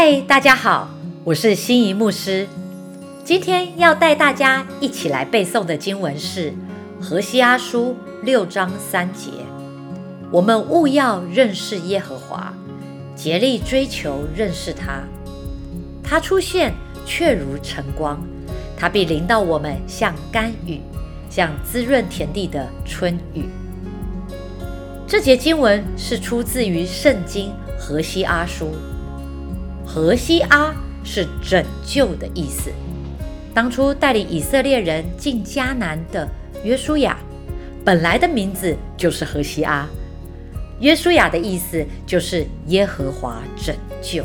嗨，大家好，我是心仪牧师。今天要带大家一起来背诵的经文是《何西阿书》六章三节。我们务要认识耶和华，竭力追求认识他。他出现却如晨光，他必临到我们，像甘雨，像滋润田地的春雨。这节经文是出自于圣经《何西阿书》。何西阿是拯救的意思。当初带领以色列人进迦南的约书亚，本来的名字就是何西阿。约书亚的意思就是耶和华拯救。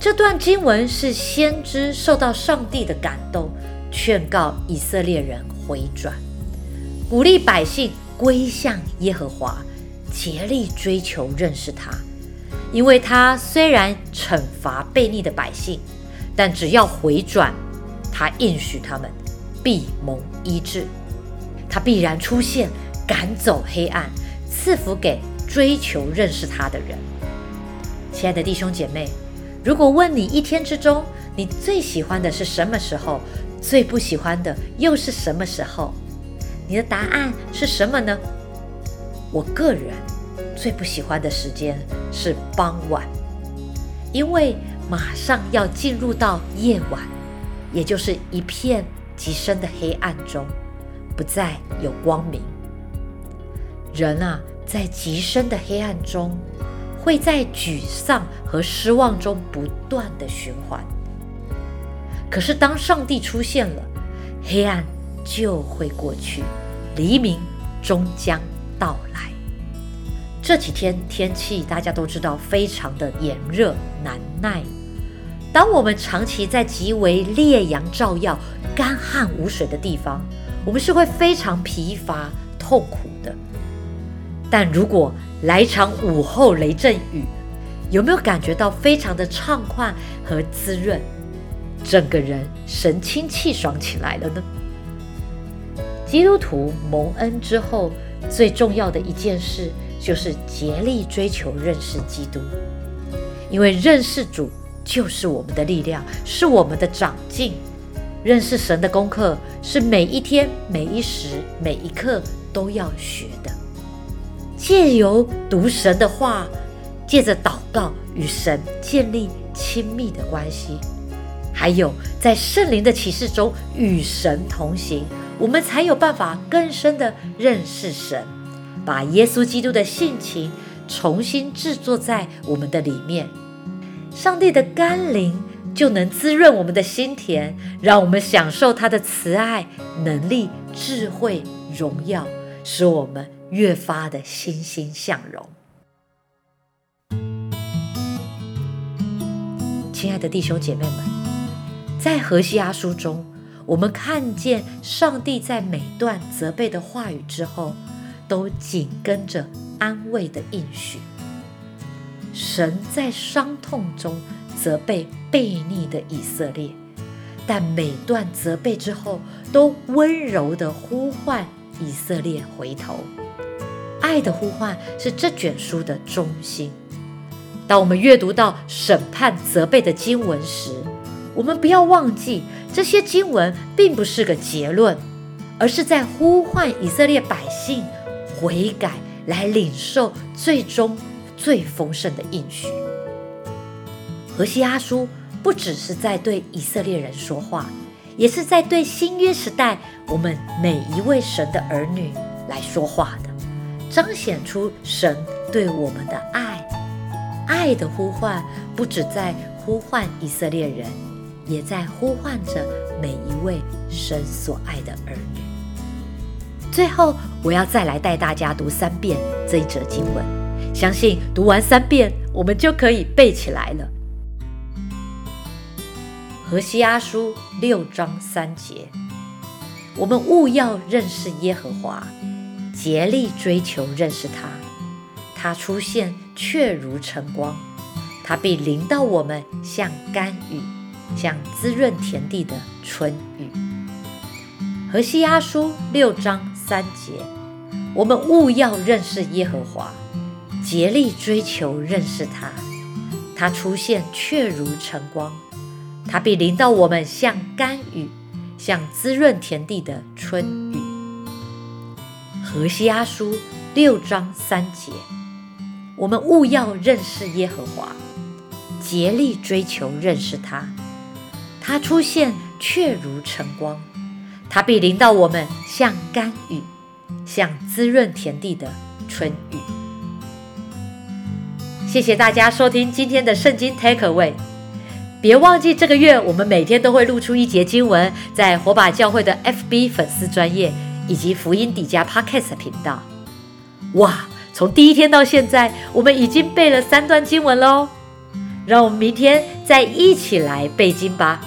这段经文是先知受到上帝的感动，劝告以色列人回转，鼓励百姓归向耶和华。竭力追求认识他，因为他虽然惩罚悖逆的百姓，但只要回转，他应许他们必蒙医治，他必然出现，赶走黑暗，赐福给追求认识他的人。亲爱的弟兄姐妹，如果问你一天之中你最喜欢的是什么时候，最不喜欢的又是什么时候？你的答案是什么呢？我个人最不喜欢的时间是傍晚，因为马上要进入到夜晚，也就是一片极深的黑暗中，不再有光明。人啊，在极深的黑暗中，会在沮丧和失望中不断的循环。可是当上帝出现了，黑暗就会过去，黎明终将。到来，这几天天气大家都知道非常的炎热难耐。当我们长期在极为烈阳照耀、干旱无水的地方，我们是会非常疲乏痛苦的。但如果来场午后雷阵雨，有没有感觉到非常的畅快和滋润，整个人神清气爽起来了呢？基督徒蒙恩之后。最重要的一件事就是竭力追求认识基督，因为认识主就是我们的力量，是我们的长进。认识神的功课是每一天、每一时、每一刻都要学的。借由读神的话，借着祷告与神建立亲密的关系，还有在圣灵的启示中与神同行。我们才有办法更深的认识神，把耶稣基督的性情重新制作在我们的里面，上帝的甘霖就能滋润我们的心田，让我们享受他的慈爱、能力、智慧、荣耀，使我们越发的欣欣向荣。亲爱的弟兄姐妹们，在何西阿书中。我们看见上帝在每段责备的话语之后，都紧跟着安慰的应许。神在伤痛中责备悖逆的以色列，但每段责备之后，都温柔的呼唤以色列回头。爱的呼唤是这卷书的中心。当我们阅读到审判责备的经文时，我们不要忘记。这些经文并不是个结论，而是在呼唤以色列百姓悔改，来领受最终最丰盛的应许。何西阿书不只是在对以色列人说话，也是在对新约时代我们每一位神的儿女来说话的，彰显出神对我们的爱。爱的呼唤不止在呼唤以色列人。也在呼唤着每一位神所爱的儿女。最后，我要再来带大家读三遍这一则经文，相信读完三遍，我们就可以背起来了。何西阿书六章三节：我们务要认识耶和华，竭力追求认识他。他出现却如晨光，他必临到我们，像甘雨。像滋润田地的春雨。何西阿书六章三节，我们务要认识耶和华，竭力追求认识他。他出现却如晨光，他必临到我们，像甘雨，像滋润田地的春雨。何西阿书六章三节，我们务要认识耶和华，竭力追求认识他。他出现却如晨光，它必临到我们，像甘雨，像滋润田地的春雨。谢谢大家收听今天的圣经 Take Away，别忘记这个月我们每天都会录出一节经文，在火把教会的 FB 粉丝专业以及福音底加 Podcast 频道。哇，从第一天到现在，我们已经背了三段经文喽，让我们明天再一起来背经吧。